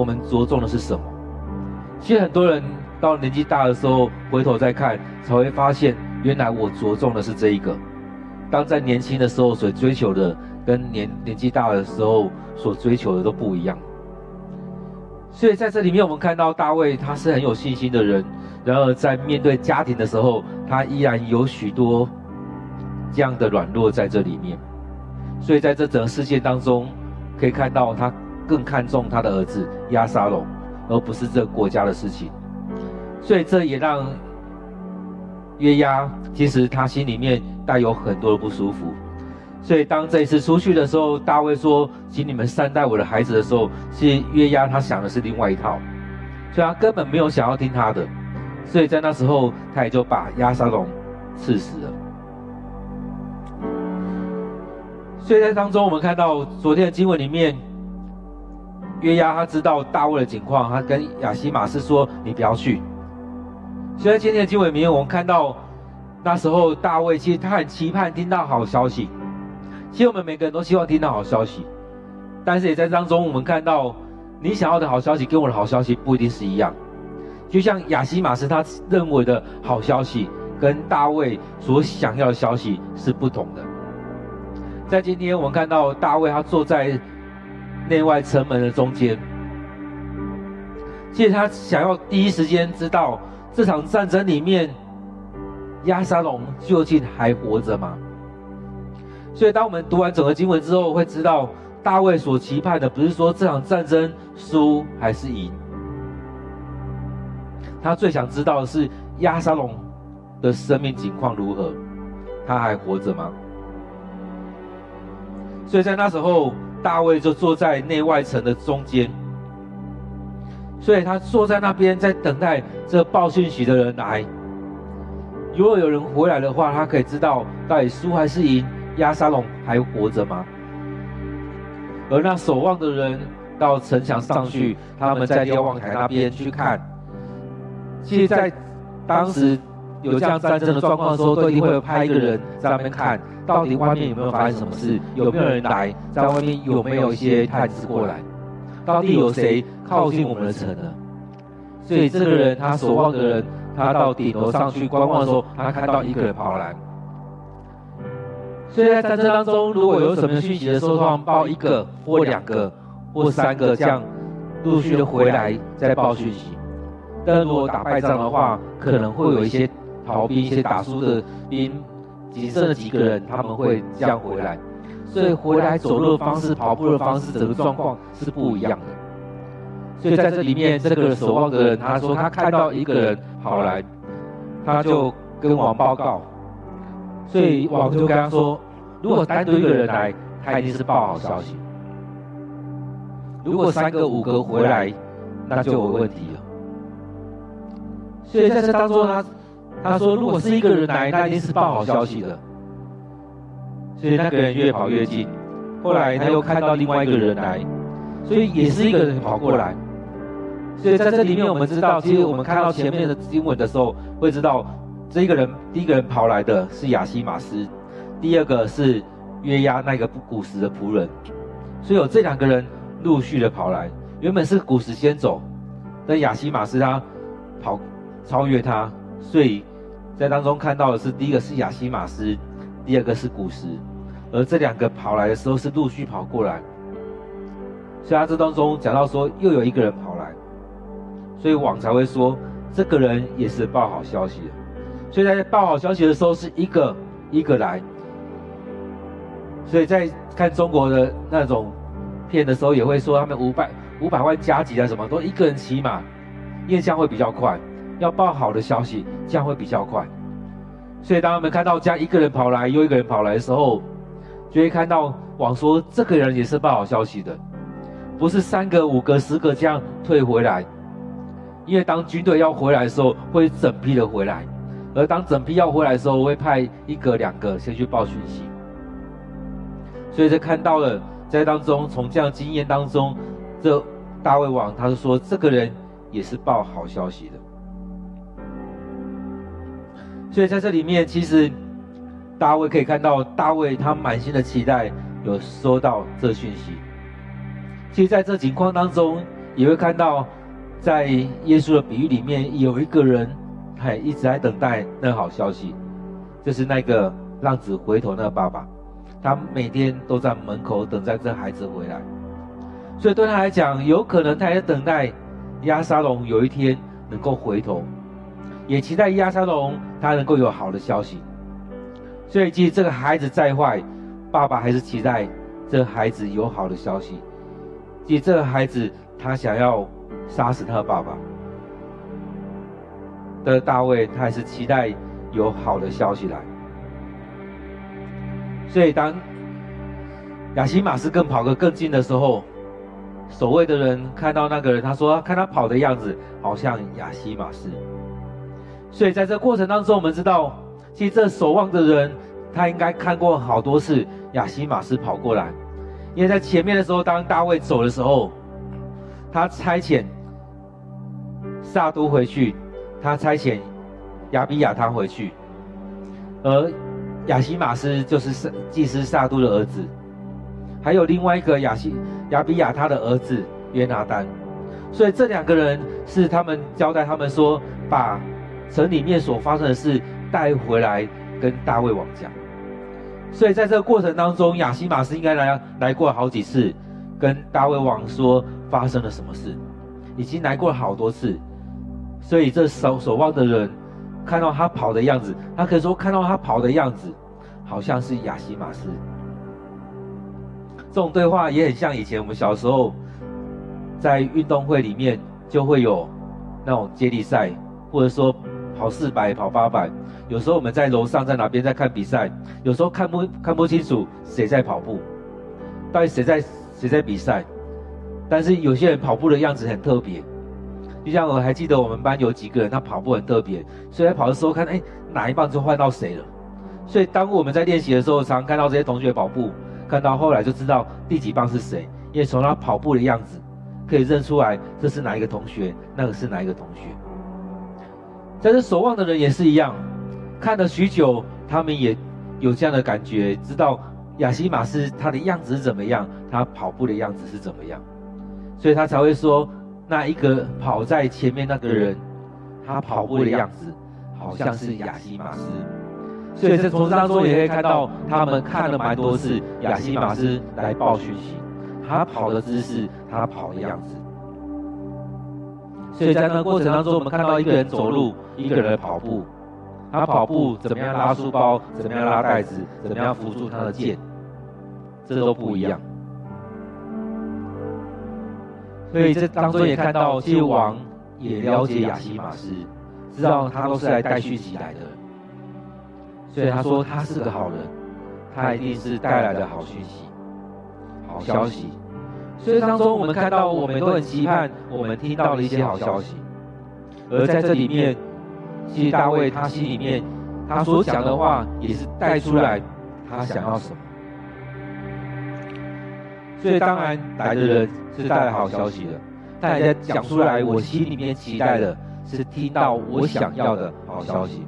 我们着重的是什么？其实很多人到年纪大的时候回头再看，才会发现原来我着重的是这一个。当在年轻的时候所追求的，跟年年纪大的时候所追求的都不一样。所以在这里面，我们看到大卫他是很有信心的人，然而在面对家庭的时候，他依然有许多这样的软弱在这里面。所以在这整个事件当中，可以看到他更看重他的儿子押沙龙，而不是这个国家的事情。所以这也让约押其实他心里面带有很多的不舒服。所以当这一次出去的时候，大卫说：“请你们善待我的孩子”的时候，其实约押他想的是另外一套，所以他根本没有想要听他的。所以在那时候，他也就把押沙龙刺死了。所以在当中，我们看到昨天的经文里面，约押他知道大卫的情况，他跟亚西玛斯说：“你不要去。”虽然今天的经文里面，我们看到那时候大卫其实他很期盼听到好消息。其实我们每个人都希望听到好消息，但是也在当中，我们看到你想要的好消息跟我的好消息不一定是一样。就像亚西玛斯他认为的好消息，跟大卫所想要的消息是不同的。在今天，我们看到大卫他坐在内外城门的中间，其实他想要第一时间知道这场战争里面亚沙龙究竟还活着吗？所以，当我们读完整个经文之后，会知道大卫所期盼的不是说这场战争输还是赢，他最想知道的是亚沙龙的生命情况如何，他还活着吗？所以在那时候，大卫就坐在内外城的中间，所以他坐在那边在等待这报讯息的人来。如果有人回来的话，他可以知道到底输还是赢。押沙龙还活着吗？而那守望的人到城墙上去，他们在瞭望台那边去看。其实，在当时有这样战争的状况的时候，都一定会派一个人在外面看，到底外面有没有发生什么事，有没有人来，在外面有没有一些探子过来，到底有谁靠近我们的城呢？所以，这个人他守望的人，他到顶楼上去观望的时候，他看到一个人跑来。所以在战争当中，如果有什么讯息的时候，通常报一个或两个或三个这样陆续的回来再报讯息。但如果打败仗的话，可能会有一些逃兵、一些打输的兵，仅剩的几个人他们会这样回来。所以回来走路的方式、跑步的方式，整个状况是不一样的。所以在这里面，这个守望的人他说他看到一个人跑来，他就跟王报告。所以王就跟他说：“如果单独一个人来，他一定是报好消息；如果三个、五个回来，那就有问题了。”所以在这当中，他他说：“如果是一个人来，那一定是报好消息的。”所以那个人越跑越近，后来他又看到另外一个人来，所以也是一个人跑过来。所以在这里面，我们知道，其实我们看到前面的经文的时候，会知道。这一个人，第一个人跑来的是亚西马斯，第二个是约押那个不古时的仆人，所以有这两个人陆续的跑来。原本是古时先走，但亚西马斯他跑超越他，所以在当中看到的是第一个是亚西马斯，第二个是古时，而这两个跑来的时候是陆续跑过来。所以他这当中讲到说又有一个人跑来，所以网才会说这个人也是报好消息的。所以在报好消息的时候，是一个一个来。所以在看中国的那种片的时候，也会说他们五百五百万加急啊，什么都一个人骑马，印象会比较快。要报好的消息，这样会比较快。所以当他们看到这样一个人跑来，又一个人跑来的时候，就会看到王说这个人也是报好消息的，不是三个、五个、十个这样退回来。因为当军队要回来的时候，会整批的回来。而当整批要回来的时候，我会派一个、两个先去报讯息。所以就看到了在当中，从这样经验当中，这大卫王他就说，这个人也是报好消息的。所以在这里面，其实大卫可以看到，大卫他满心的期待有收到这讯息。其实在这情况当中，也会看到，在耶稣的比喻里面，有一个人，他也一直在等待那好消息，就是那个浪子回头那个爸爸，他每天都在门口等待这孩子回来，所以对他来讲，有可能他也在等待押沙龙有一天能够回头，也期待亚沙龙他能够有好的消息。所以，即使这个孩子再坏，爸爸还是期待这个孩子有好的消息。即使这个孩子他想要。杀死他的爸爸的大卫，他还是期待有好的消息来。所以当亚西马斯更跑得更近的时候，守卫的人看到那个人，他说：“看他跑的样子，好像亚西马斯。”所以在这过程当中，我们知道，其实这守望的人，他应该看过好多次亚西马斯跑过来，因为在前面的时候，当大卫走的时候，他差遣。撒督回去，他差遣亚比亚他回去，而亚西马斯就是祭司撒督的儿子，还有另外一个亚西亚比亚他的儿子约拿单，所以这两个人是他们交代他们说，把城里面所发生的事带回来跟大卫王讲。所以在这个过程当中，亚西玛斯应该来来过好几次，跟大卫王说发生了什么事，已经来过了好多次。所以这守守望的人看到他跑的样子，他可以说看到他跑的样子，好像是亚西玛斯。这种对话也很像以前我们小时候在运动会里面就会有那种接力赛，或者说跑四百、跑八百。有时候我们在楼上在哪边在看比赛，有时候看不看不清楚谁在跑步，到底谁在谁在比赛。但是有些人跑步的样子很特别。就像我还记得我们班有几个人，他跑步很特别，所以在跑的时候看，哎，哪一棒就换到谁了。所以当我们在练习的时候，常常看到这些同学跑步，看到后来就知道第几棒是谁，因为从他跑步的样子可以认出来这是哪一个同学，那个是哪一个同学。在这守望的人也是一样，看了许久，他们也有这样的感觉，知道亚西马斯他的样子是怎么样，他跑步的样子是怎么样，所以他才会说。那一个跑在前面那个人，他跑步的样子好像是亚西马斯，所以在从当中也可以看到，他们看了蛮多次亚西马斯来报讯息，他跑的姿势，他跑的样子。所以在那个过程当中，我们看到一个人走路，一个人跑步，他跑步怎么样拉书包，怎么样拉袋子，怎么样扶住他的剑，这都不一样。所以这当中也看到，其实王也了解亚西马斯，知道他都是来带讯息来的。所以他说他是个好人，他一定是带来的好讯息、好消息。所以当中我们看到，我们都很期盼我们听到了一些好消息。而在这里面，其实大卫他心里面他所讲的话，也是带出来他想要什么。所以当然来的人是带来好消息的，大家讲出来，我心里面期待的是听到我想要的好消息。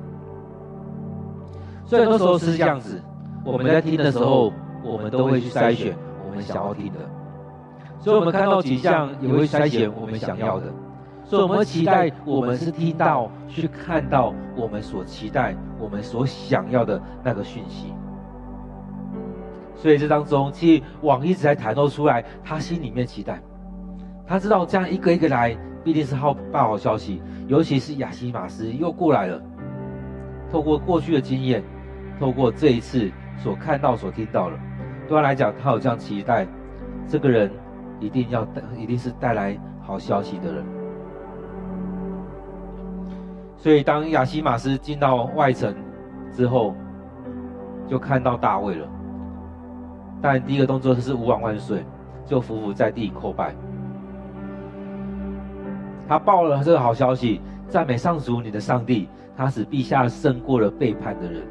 所以很多时候是这样子，我们在听的时候，我们都会去筛选我们想要听的。所以我们看到景象，也会筛选我们想要的。所以我们期待我们是听到、去看到我们所期待、我们所想要的那个讯息。所以这当中，其实王一直在袒露出来，他心里面期待，他知道这样一个一个来，必定是好报好消息。尤其是亚西马斯又过来了，透过过去的经验，透过这一次所看到、所听到的，对他来讲，他有这样期待，这个人一定要带，一定是带来好消息的人。所以当亚西马斯进到外城之后，就看到大卫了。但第一个动作就是吾王万岁，就伏伏在地叩拜。他报了这个好消息，赞美上主你的上帝，他使陛下胜过了背叛的人。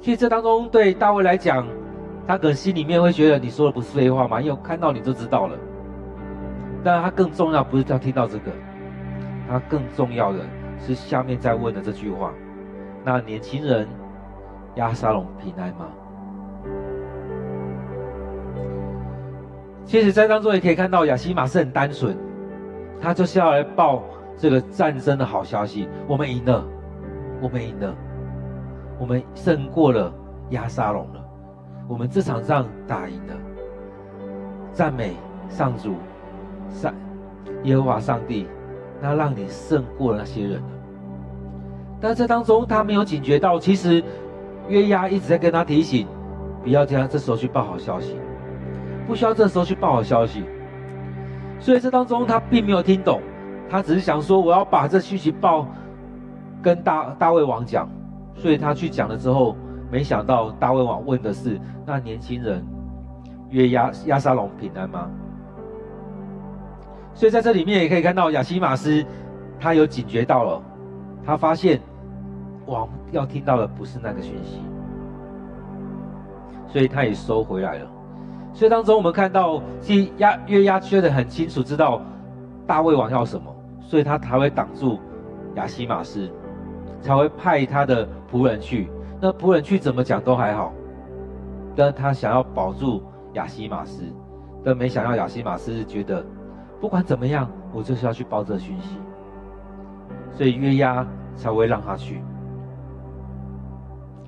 其实这当中对大卫来讲，他可能心里面会觉得你说的不是废话吗？因为我看到你就知道了。但他更重要不是要听到这个，他更重要的是下面在问的这句话：那年轻人。押沙龙平安吗？其实，在当中也可以看到亚西玛是很单纯，他就是要来报这个战争的好消息。我们赢了，我们赢了，我们胜过了押沙龙了，我们这场仗打赢了。赞美上主，上耶和华上帝，那让你胜过了那些人了。但这当中，他没有警觉到，其实约押一直在跟他提醒，不要这样，这时候去报好消息。不需要这时候去报好消息，所以这当中他并没有听懂，他只是想说我要把这讯息报跟大大卫王讲，所以他去讲了之后，没想到大卫王问的是那年轻人约押押沙龙平安吗？所以在这里面也可以看到亚西玛斯他有警觉到了，他发现王要听到的不是那个讯息，所以他也收回来了。所以当中，我们看到，其实押约押缺的很清楚，知道大卫王要什么，所以他才会挡住亚西玛斯，才会派他的仆人去。那仆人去怎么讲都还好，但他想要保住亚西玛斯，但没想到亚西玛斯觉得不管怎么样，我就是要去报这讯息，所以约押才会让他去。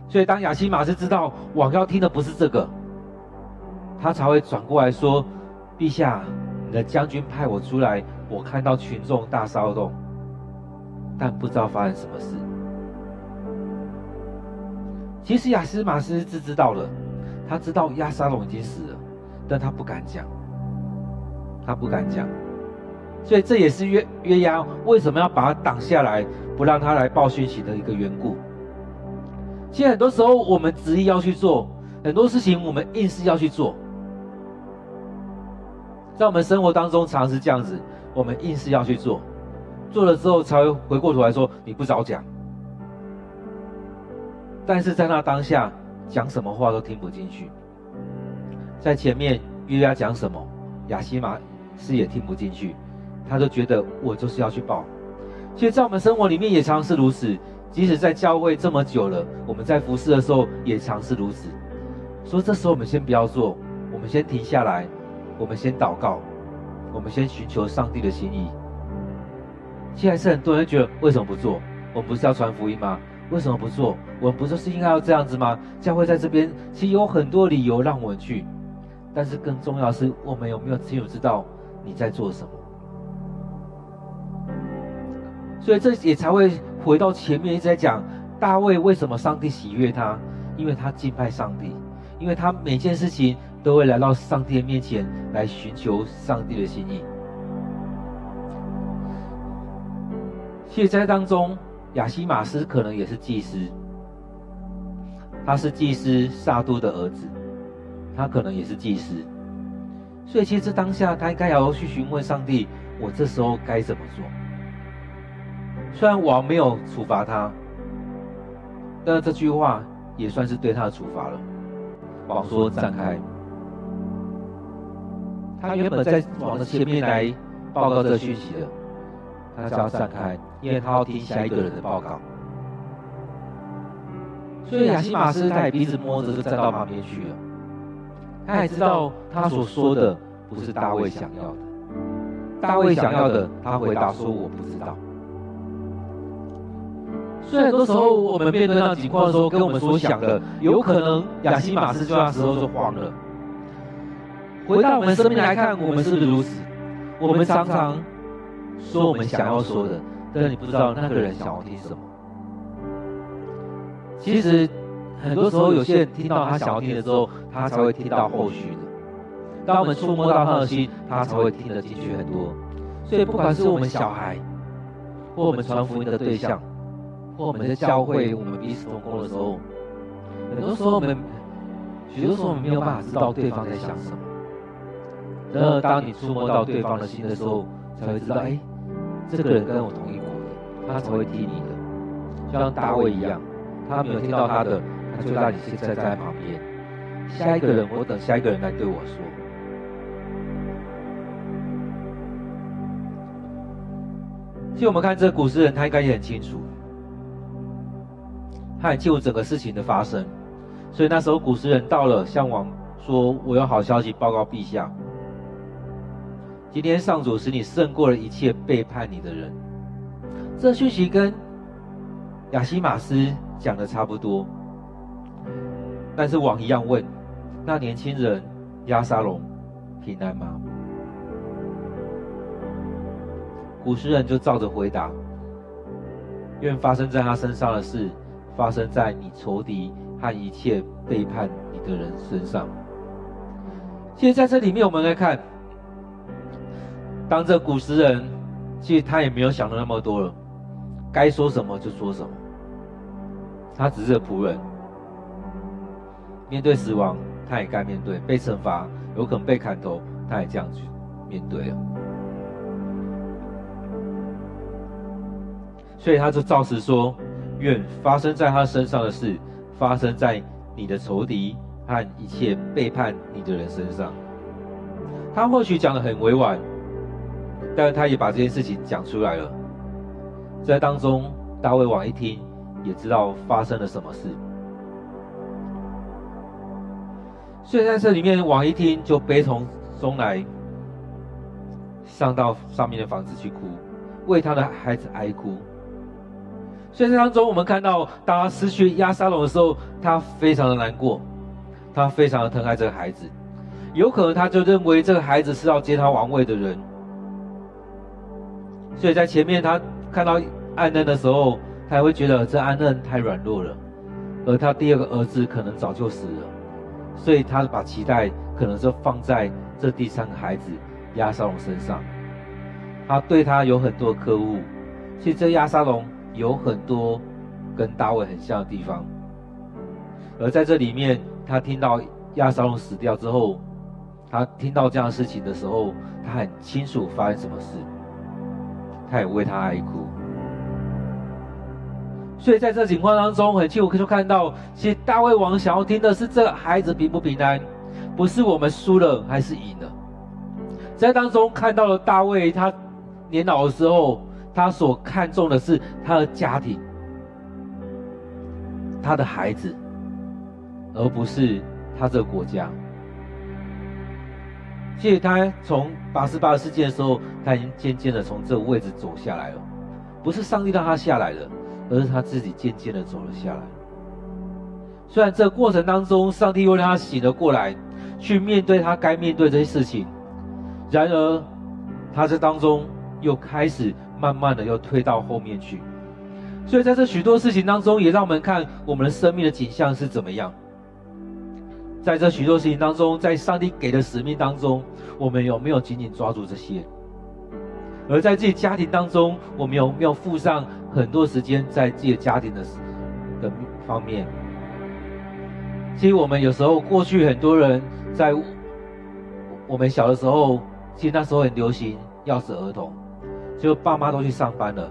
所以当亚西玛斯知道王要听的不是这个。他才会转过来说：“陛下，你的将军派我出来，我看到群众大骚动，但不知道发生什么事。”其实亚斯马斯是知道了，他知道亚沙龙已经死了，但他不敢讲，他不敢讲，所以这也是约约押为什么要把他挡下来，不让他来报讯息的一个缘故。其实很多时候我们执意要去做很多事情，我们硬是要去做。在我们生活当中常，常是这样子，我们硬是要去做，做了之后才会回过头来说你不早讲。但是在那当下，讲什么话都听不进去。在前面约押讲什么，亚西玛是也听不进去，他就觉得我就是要去报。其实，在我们生活里面也常是如此，即使在教会这么久了，我们在服侍的时候也常是如此。所以这时候我们先不要做，我们先停下来。我们先祷告，我们先寻求上帝的心意。现在是很多人觉得，为什么不做？我们不是要传福音吗？为什么不做？我们不就是应该要这样子吗？教会在这边其实有很多理由让我去，但是更重要的是，我们有没有清楚知道你在做什么？所以这也才会回到前面一直在讲大卫为什么上帝喜悦他，因为他敬拜上帝，因为他每件事情。都会来到上帝的面前来寻求上帝的心意。其实，在当中，亚西马斯可能也是祭司，他是祭司撒督的儿子，他可能也是祭司，所以其实当下他应该要去询问上帝：我这时候该怎么做？虽然王没有处罚他，但这句话也算是对他的处罚了。王说：“站开。”他原本在王的前面来报告这个讯息的，他叫他散开，因为他要听下一个人的报告。所以亚西玛斯他也鼻子摸着就站到旁边去了。他也知道他所说的不是大卫想要的，大卫想要的，他回答说我不知道。所以很多时候我们面对那情况的时候，跟我们所想的，有可能亚西玛斯就那时候就慌了。回到我们生命来看，我们是如此？我们常常说我们想要说的，但是你不知道那个人想要听什么。其实很多时候，有些人听到他想要听的时候，他才会听到后续的。当我们触摸到他的心，他才会听得进去很多。所以，不管是我们小孩，或我们传福音的对象，或我们在教会，我们彼此同工的时候，很多时候我们，许多时候我们没有办法知道对方在想什么。然而，当你触摸到对方的心的时候，才会知道，哎，这个人跟我同一国的，他才会听你的。就像大卫一样，他没有听到他的，他就让你现在在旁边。下一个人，我等下一个人来对我说。其实我们看这个古诗人，他应该也很清楚，他很清楚整个事情的发生。所以那时候古诗人到了，向王说：“我有好消息报告陛下。”今天上主使你胜过了一切背叛你的人。这讯息跟亚西马斯讲的差不多，但是王一样问：那年轻人押沙龙平安吗？古实人就照着回答：愿发生在他身上的事，发生在你仇敌和一切背叛你的人身上。其实在这里面，我们来看，当这古实人，其实他也没有想的那么多了，该说什么就说什么。他只是个仆人，面对死亡，他也该面对；被惩罚，有可能被砍头，他也这样去面对了。所以他就照实说：愿发生在他身上的事，发生在你的仇敌和一切背叛你的人身上。他或许讲得很委婉，但是他也把这件事情讲出来了。在当中，大卫王一听。也知道发生了什么事，所以在这里面，王一听就悲从中来，上到上面的房子去哭，为他的孩子哀哭。所以在当中，我们看到，当他失去亚沙龙的时候，他非常的难过，他非常的疼爱这个孩子，有可能他就认为这个孩子是要接他王位的人。所以在前面他看到暗嫩的时候。他还会觉得这安嫩太软弱了，而他第二个儿子可能早就死了，所以他把期待可能就放在这第三个孩子亚沙龙身上。他对他有很多的苛恶，其实这亚沙龙有很多跟大卫很像的地方。而在这里面，他听到亚沙龙死掉之后，他听到这样的事情的时候，他很清楚发生什么事，他也为他哀哭。所以在这情况当中，很清楚就看到，其实大卫王想要听的是这个孩子平不平安，不是我们输了还是赢了。在当中看到了大卫，他年老的时候，他所看重的是他的家庭，他的孩子，而不是他这个国家。其实他从八十八世纪的时候，他已经渐渐的从这个位置走下来了，不是上帝让他下来的。而是他自己渐渐的走了下来。虽然这个过程当中，上帝又让他醒了过来，去面对他该面对这些事情，然而他这当中又开始慢慢的又推到后面去。所以在这许多事情当中，也让我们看我们的生命的景象是怎么样。在这许多事情当中，在上帝给的使命当中，我们有没有紧紧抓住这些？而在自己家庭当中，我们有没有付上很多时间在自己的家庭的的方面？其实我们有时候过去很多人在我们小的时候，其实那时候很流行钥匙儿童，就爸妈都去上班了。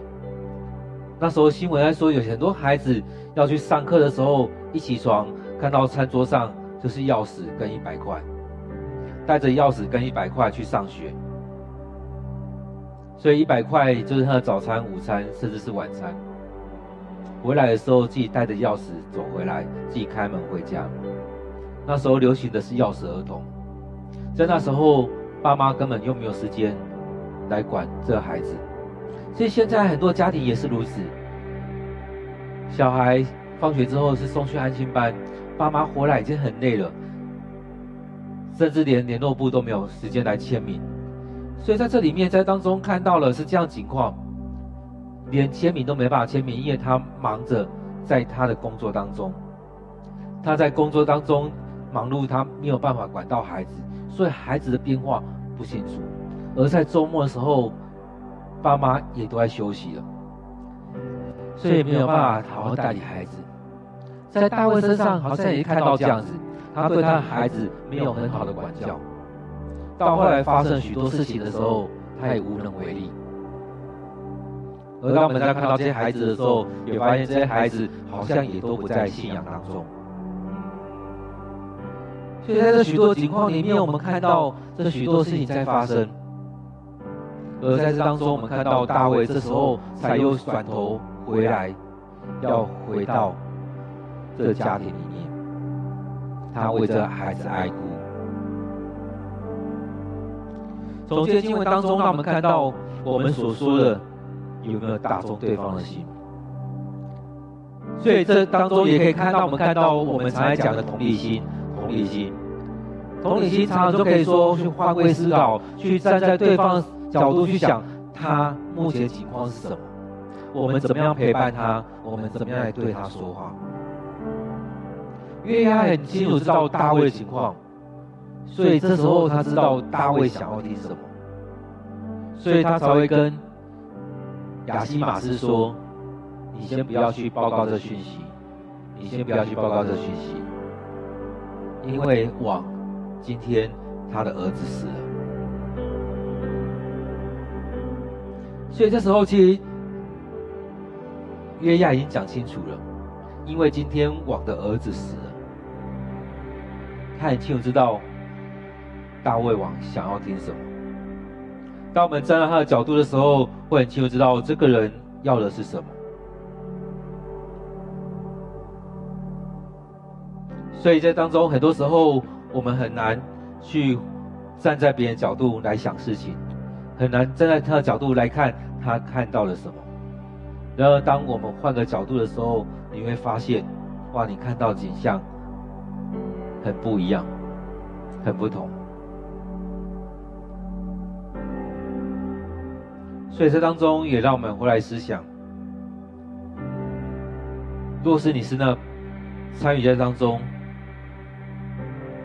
那时候新闻在说，有很多孩子要去上课的时候，一起床看到餐桌上就是钥匙跟一百块，带着钥匙跟一百块去上学。所以一百块就是他的早餐、午餐，甚至是晚餐。回来的时候自己带着钥匙走回来，自己开门回家。那时候流行的是钥匙儿童，在那时候爸妈根本又没有时间来管这个孩子。所以现在很多家庭也是如此，小孩放学之后是送去安心班，爸妈回来已经很累了，甚至连联络簿都没有时间来签名。所以在这里面，在当中看到了是这样情况，连签名都没办法签名，因为他忙着在他的工作当中，他在工作当中忙碌，他没有办法管到孩子，所以孩子的变化不清楚。而在周末的时候，爸妈也都在休息了，所以没有办法好好带领孩子。在大卫身上好像也看到这样子，他对他的孩子没有很好的管教。到后来发生许多事情的时候，他也无能为力。而当我们在看到这些孩子的时候，也发现这些孩子好像也都不在信仰当中。所以在这许多情况里面，我们看到这许多事情在发生。而在这当中，我们看到大卫这时候才又转头回来，要回到这家庭里面，他为这孩子哀哭。从这些经文当中，让我们看到我们所说的有没有打中对方的心。所以这当中也可以看到，我们看到我们常来讲的同理心，同理心，同理心常常就可以说去换位思考，去站在对方角度去想他目前情况是什么，我们怎么样陪伴他，我们怎么样来对他说话。约押很清楚知道大卫的情况，所以这时候他知道大卫想要听什么，所以他才会跟亚希玛斯说。你先不要去报告这讯息，你先不要去报告这讯息，因为王今天他的儿子死了，所以这时候其实约亚已经讲清楚了，因为今天王的儿子死了，他很清楚知道大卫王想要听什么。当我们站在他的角度的时候，会很清楚知道这个人要的是什么。所以在当中，很多时候我们很难去站在别人角度来想事情，很难站在他的角度来看他看到了什么。然而，当我们换个角度的时候，你会发现，哇，你看到景象很不一样，很不同。所以这当中也让我们回来思想：若是你是那参与在当中。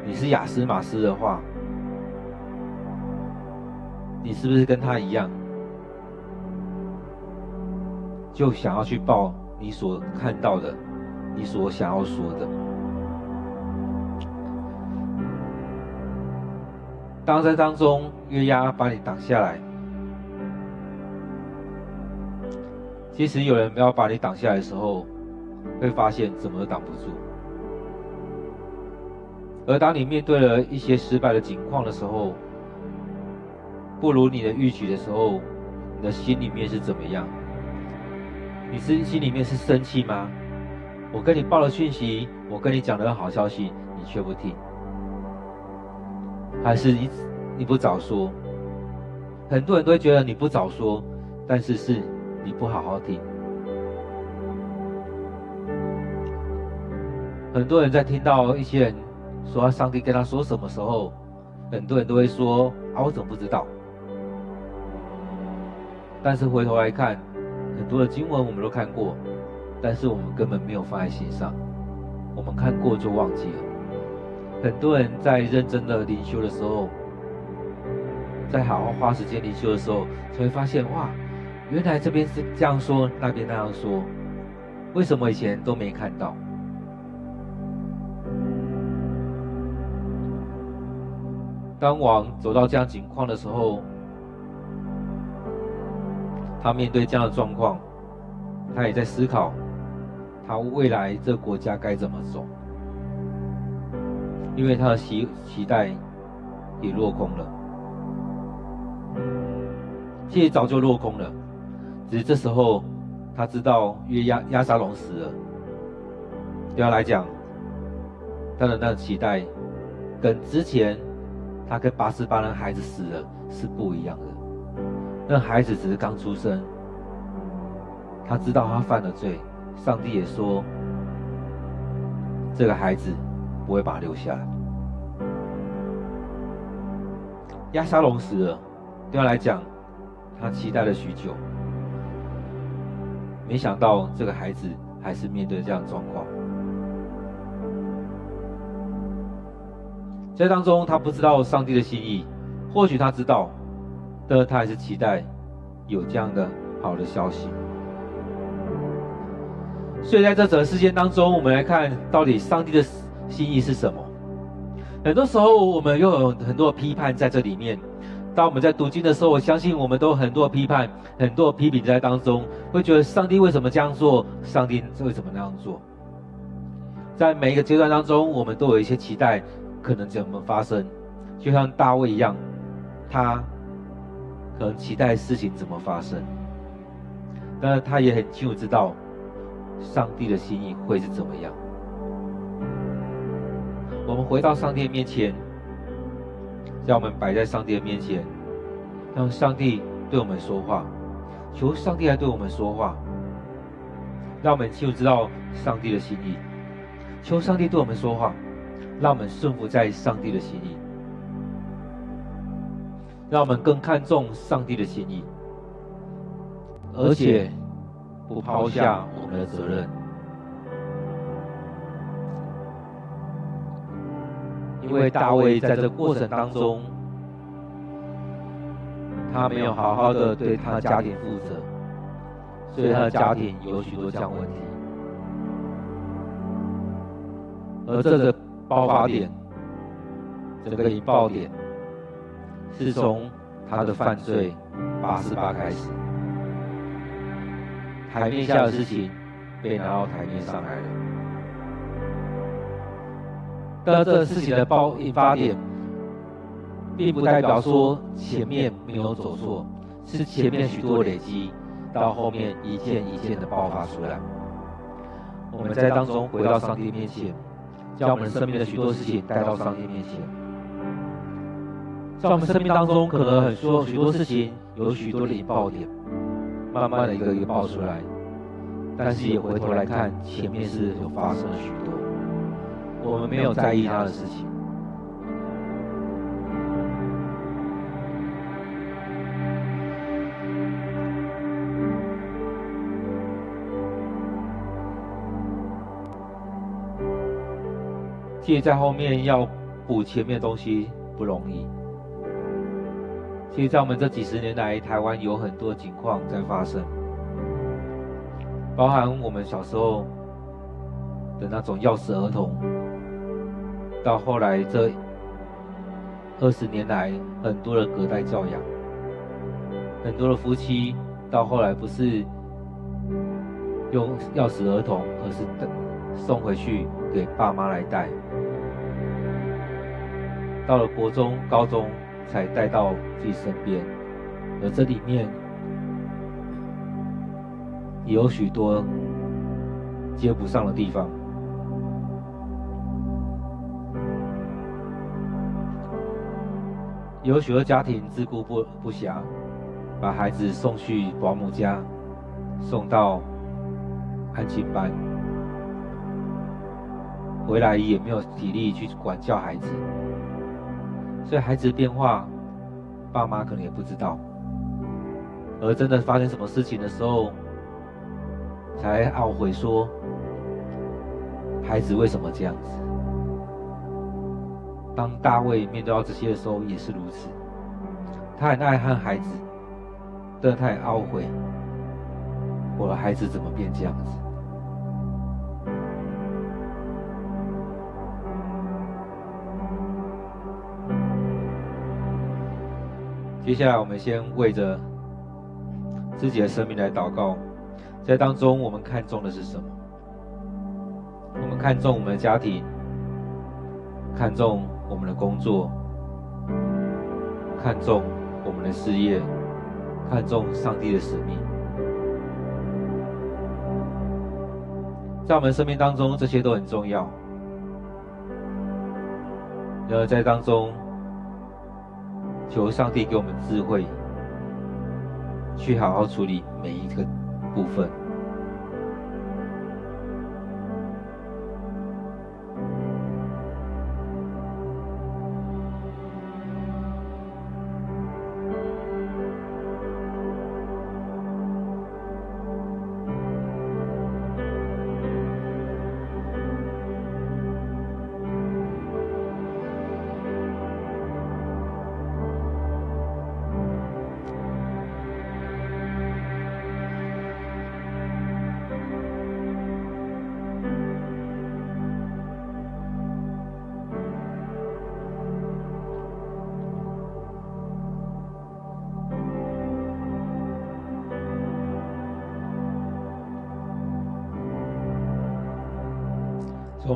你是雅斯玛斯的话，你是不是跟他一样，就想要去报你所看到的，你所想要说的？当在当中月牙把你挡下来，其实有人要把你挡下来的时候，会发现怎么都挡不住。而当你面对了一些失败的境况的时候，不如你的预期的时候，你的心里面是怎么样？你是心里面是生气吗？我跟你报了讯息，我跟你讲了好消息，你却不听，还是你你不早说？很多人都会觉得你不早说，但是是你不好好听。很多人在听到一些人。说上帝跟他说什么时候，很多人都会说啊，我怎么不知道？但是回头来看，很多的经文我们都看过，但是我们根本没有放在心上，我们看过就忘记了。很多人在认真的灵修的时候，在好好花时间灵修的时候，才会发现哇，原来这边是这样说，那边那样说，为什么以前都没看到？当王走到这样情况的时候，他面对这样的状况，他也在思考，他未来这国家该怎么走，因为他的期期待也落空了，其实早就落空了，只是这时候他知道约亚亚沙龙死了，对他来讲，他的那个期待跟之前。他跟八十八人孩子死了是不一样的，那孩子只是刚出生，他知道他犯了罪，上帝也说，这个孩子不会把他留下来。押沙龙死了，对他来讲，他期待了许久，没想到这个孩子还是面对这样的状况。在当中，他不知道上帝的心意，或许他知道，但他还是期待有这样的好的消息。所以在这整个事件当中，我们来看到底上帝的心意是什么？很多时候，我们又有很多批判在这里面。当我们在读经的时候，我相信我们都很多批判、很多批评在当中，会觉得上帝为什么这样做？上帝为什么那样做？在每一个阶段当中，我们都有一些期待。可能怎么发生，就像大卫一样，他可能期待事情怎么发生，但是他也很清楚知道，上帝的心意会是怎么样。我们回到上帝的面前，让我们摆在上帝的面前，让上帝对我们说话，求上帝来对我们说话，让我们清楚知道上帝的心意。求上帝对我们说话，让我们顺服在上帝的心意，让我们更看重上帝的心意，而且不抛下我们的责任。因为大卫在这过程当中，他没有好好的对他的家庭负责，所以他的家庭有许多这样问题。而这个爆发点，这个引爆点，是从他的犯罪八十八开始，台面下的事情被拿到台面上来了。但这事情的爆引发点，并不代表说前面没有走错，是前面许多累积，到后面一件一件的爆发出来。我们在当中回到上帝面前。将我们生命的许多事情带到上帝面前，在我们生命当中，可能很多许多事情有许多的引爆点，慢慢的一个一个爆出来，但是也回头来看，前面是有发生了许多，我们没有在意他的事情。其实，在后面要补前面的东西不容易。其实，在我们这几十年来，台湾有很多情况在发生，包含我们小时候的那种要死儿童，到后来这二十年来，很多的隔代教养，很多的夫妻到后来不是用要死儿童，而是等送回去给爸妈来带。到了国中、高中才带到自己身边，而这里面也有许多接不上的地方，有许多家庭自顾不不暇，把孩子送去保姆家，送到安亲班，回来也没有体力去管教孩子。所以孩子的变化，爸妈可能也不知道，而真的发生什么事情的时候，才懊悔说，孩子为什么这样子？当大卫面对到这些的时候，也是如此，他很爱恨孩子，但他也懊悔，我的孩子怎么变这样子？接下来，我们先为着自己的生命来祷告。在当中，我们看重的是什么？我们看重我们的家庭，看重我们的工作，看重我们的事业，看重上帝的使命。在我们生命当中，这些都很重要。然而，在当中。求上帝给我们智慧，去好好处理每一个部分。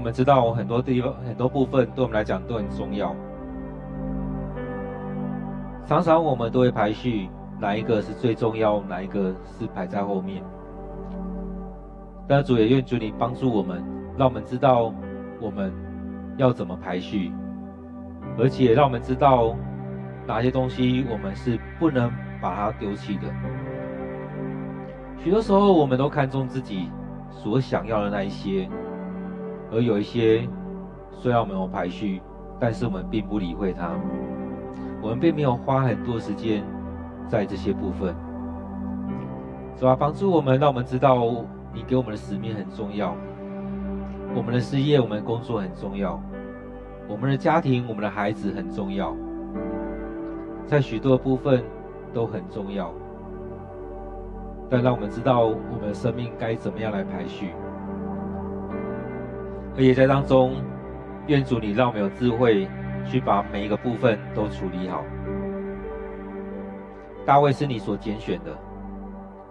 们知道很多地方、很多部分对我们来讲都很重要。常常我们都会排序，哪一个是最重要，哪一个是排在后面。但主也愿主你帮助我们，让我们知道我们要怎么排序，而且让我们知道哪些东西我们是不能把它丢弃的。许多时候，我们都看重自己所想要的那一些，而有一些虽然我们有排序，但是我们并不理会它，我们并没有花很多时间在这些部分。主啊，帮助我们，让我们知道你给我们的使命很重要，我们的事业、我们的工作很重要，我们的家庭、我们的孩子很重要，在许多部分都很重要。但让我们知道我们的生命该怎么样来排序，而且在当中，愿主你让我们有智慧去把每一个部分都处理好。大卫是你所拣选的。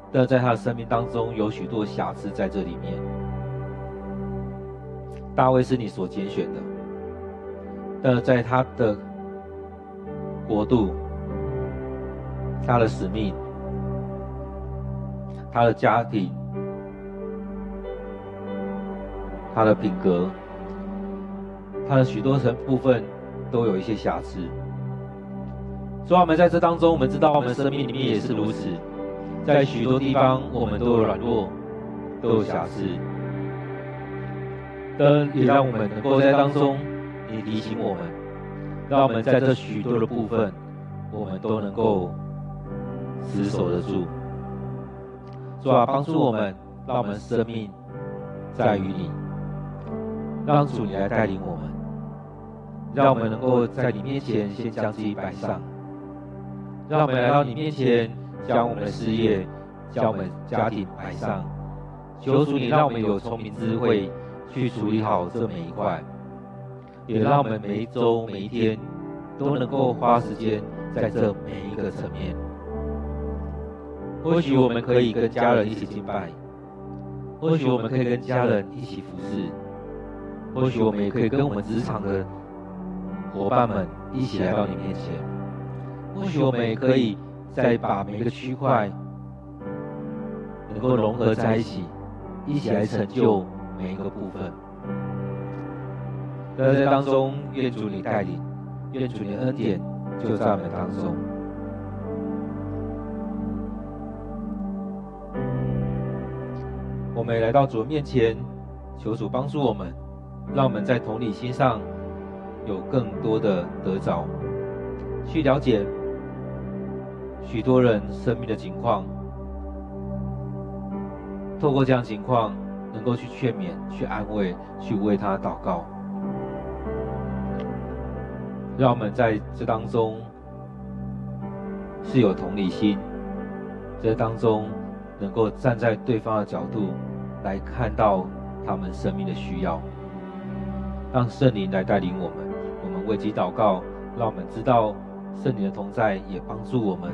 但在他的生命当中有许多瑕疵在这里面。大卫是你所拣选的，但在他的国度、他的使命、他的家庭、他的品格、他的许多层部分都有一些瑕疵。所以，我们在这当中，我们知道我们生命里面也是如此。在许多地方，我们都有软弱，都有瑕疵，但也让我们能够在当中，你提醒我们，让我们在这许多的部分，我们都能够持守得住。主啊，帮助我们，让我们生命在于你，让主你来带领我们，让我们能够在你面前先将自己摆上，让我们来到你面前。将我们的事业，将我们家庭摆上，求主你让我们有聪明智慧去处理好这每一块，也让我们每一周每一天都能够花时间在这每一个层面。或许我们可以跟家人一起敬拜，或许我们可以跟家人一起服侍，或许我们也可以跟我们职场的伙伴们一起来到你面前，或许我们也可以。再把每一个区块能够融合在一起，一起来成就每一个部分。在当中，愿主你带领，愿主你恩典就在我们当中。我们也来到主面前，求主帮助我们，让我们在同理心上有更多的得着，去了解。许多人生命的情况，透过这样情况，能够去劝勉、去安慰、去为他祷告，让我们在这当中是有同理心，这当中能够站在对方的角度来看到他们生命的需要，让圣灵来带领我们。我们为其祷告，让我们知道圣灵的同在也帮助我们。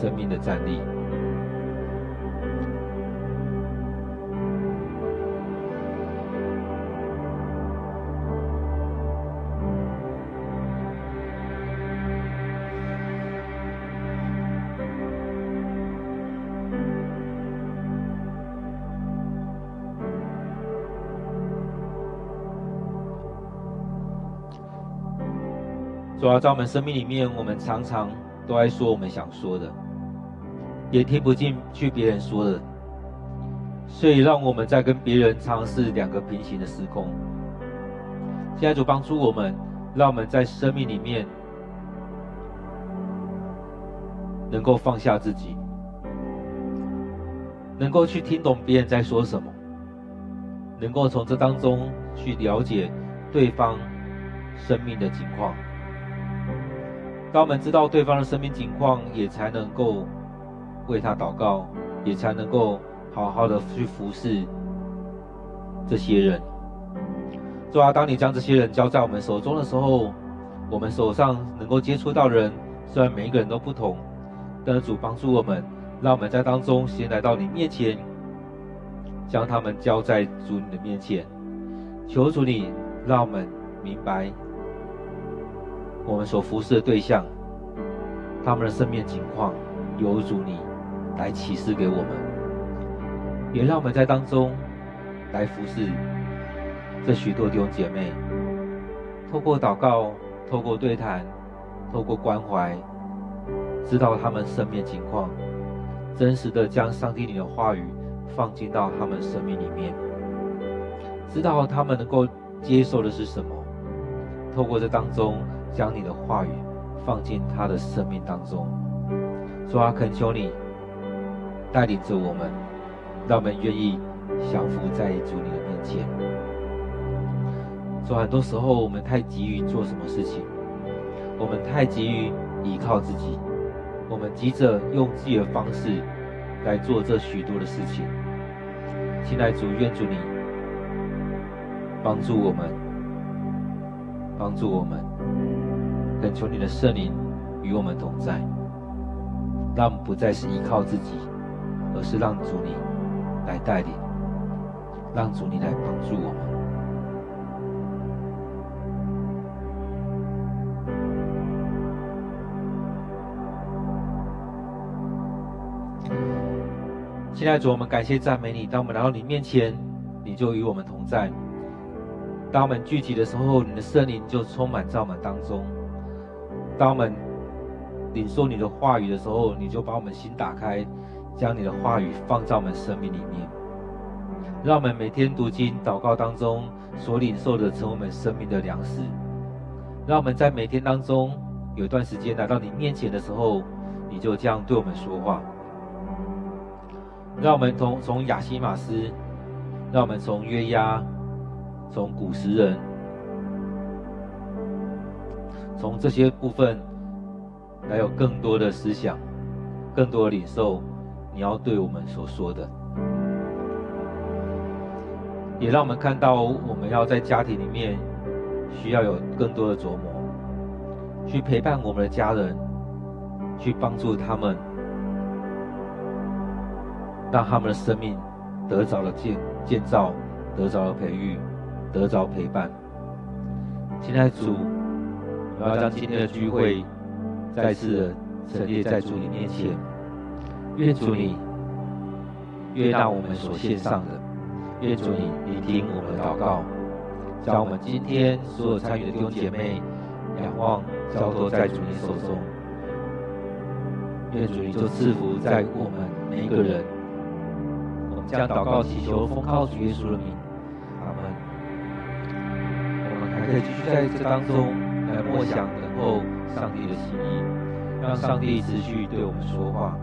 生命的站立。主要在我们生命里面，我们常常。都爱说我们想说的，也听不进去别人说的，所以让我们在跟别人尝试两个平行的时空。现在主帮助我们，让我们在生命里面能够放下自己，能够去听懂别人在说什么，能够从这当中去了解对方生命的情况。当我们知道对方的生命情况，也才能够为他祷告，也才能够好好的去服侍这些人。主啊，当你将这些人交在我们手中的时候，我们手上能够接触到人，虽然每一个人都不同，但是主帮助我们，让我们在当中先来到你面前，将他们交在主你的面前，求主你让我们明白。我们所服侍的对象，他们的生命情况，由主你来启示给我们，也让我们在当中来服侍这许多弟兄姐妹，透过祷告，透过对谈，透过关怀，知道他们生命情况，真实的将上帝你的话语放进到他们生命里面，知道他们能够接受的是什么，透过这当中将你的话语放进他的生命当中。主啊，恳求你带领着我们，让我们愿意降服在主你的面前。说很多时候我们太急于做什么事情，我们太急于依靠自己。我们急着用自己的方式来做这许多的事情，亲爱主，愿主你帮助我们，帮助我们，恳求你的圣灵与我们同在，让我们不再是依靠自己，而是让主你来带领，让主你来帮助我们。现在主，我们感谢赞美你。当我们来到你面前，你就与我们同在；当我们聚集的时候，你的圣灵就充满在我们当中；当我们领受你的话语的时候，你就把我们心打开，将你的话语放在我们生命里面。让我们每天读经、祷告当中所领受的，成为我们生命的粮食。让我们在每天当中有一段时间来到你面前的时候，你就这样对我们说话。让我们从从亚西马斯，让我们从约押，从古时人，从这些部分来有更多的思想，更多的领受，你要对我们所说的，也让我们看到我们要在家庭里面需要有更多的琢磨，去陪伴我们的家人，去帮助他们。让他们的生命得着了建建造，得着了培育，得着陪伴。亲爱的主，我要将今天的聚会再次的陈列在主你面前。愿主你悦纳我们所献上的，愿主你聆听我们的祷告，将我们今天所有参与的弟兄姐妹仰望交托在主你手中。愿主你就赐福在我们每一个人。我们将祷告祈求奉靠主耶稣的名，阿门。我们还可以继续在这当中来默想，能够上帝的心意，让上帝持续对我们说话。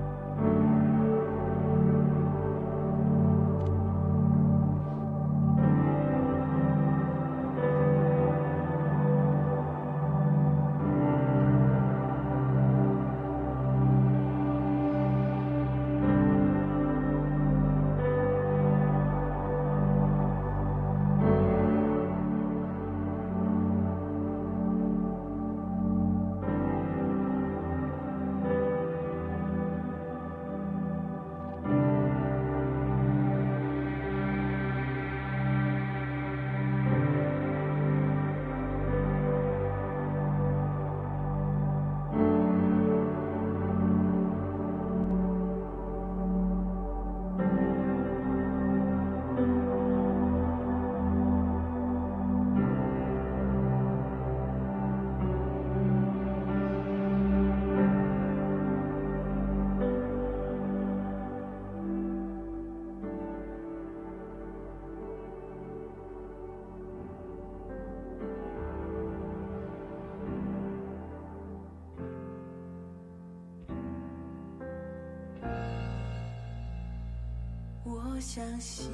相信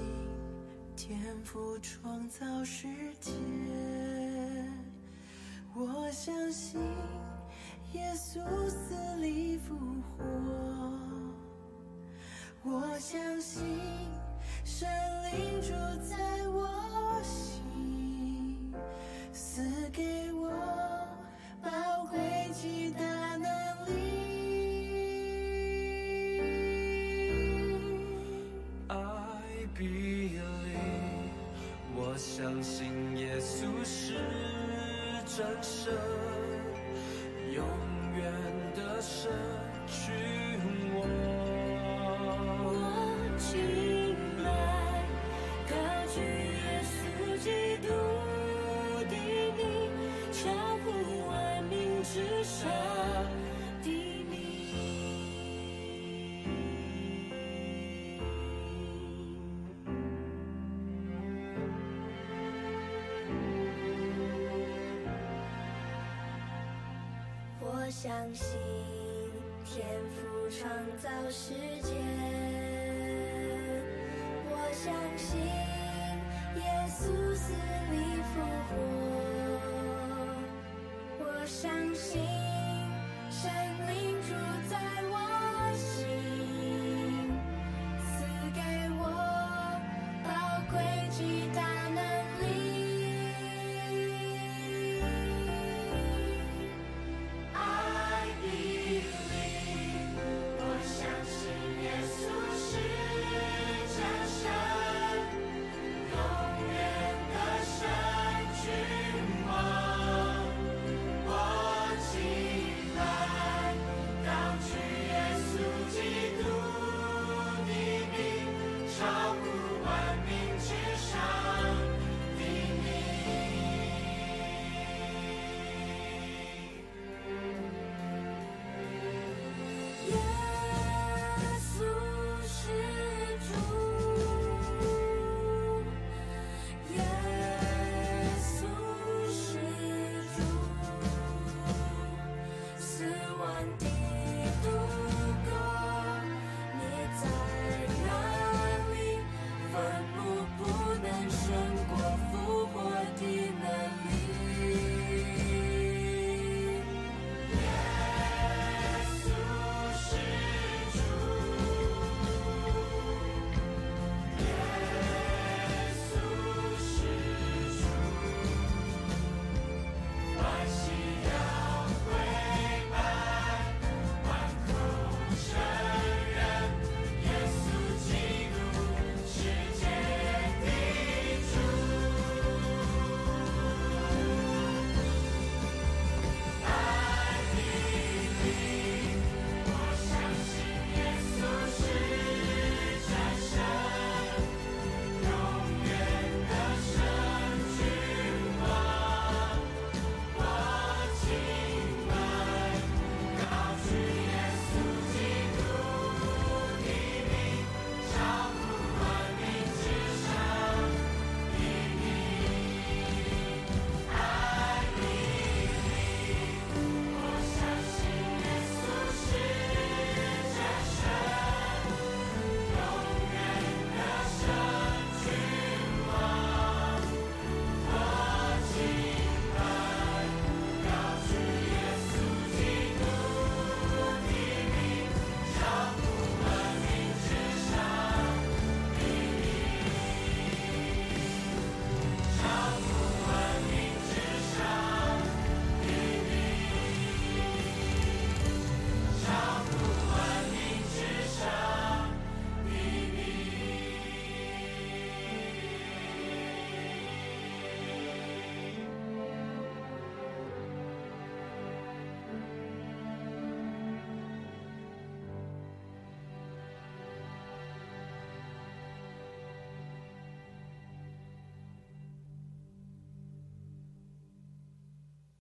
天赋创造世界，我相信耶稣死里复活，我相信神灵住相信耶稣是真神，永远的神，去相信天赋创造世界，我相信耶稣死里复活，我相信。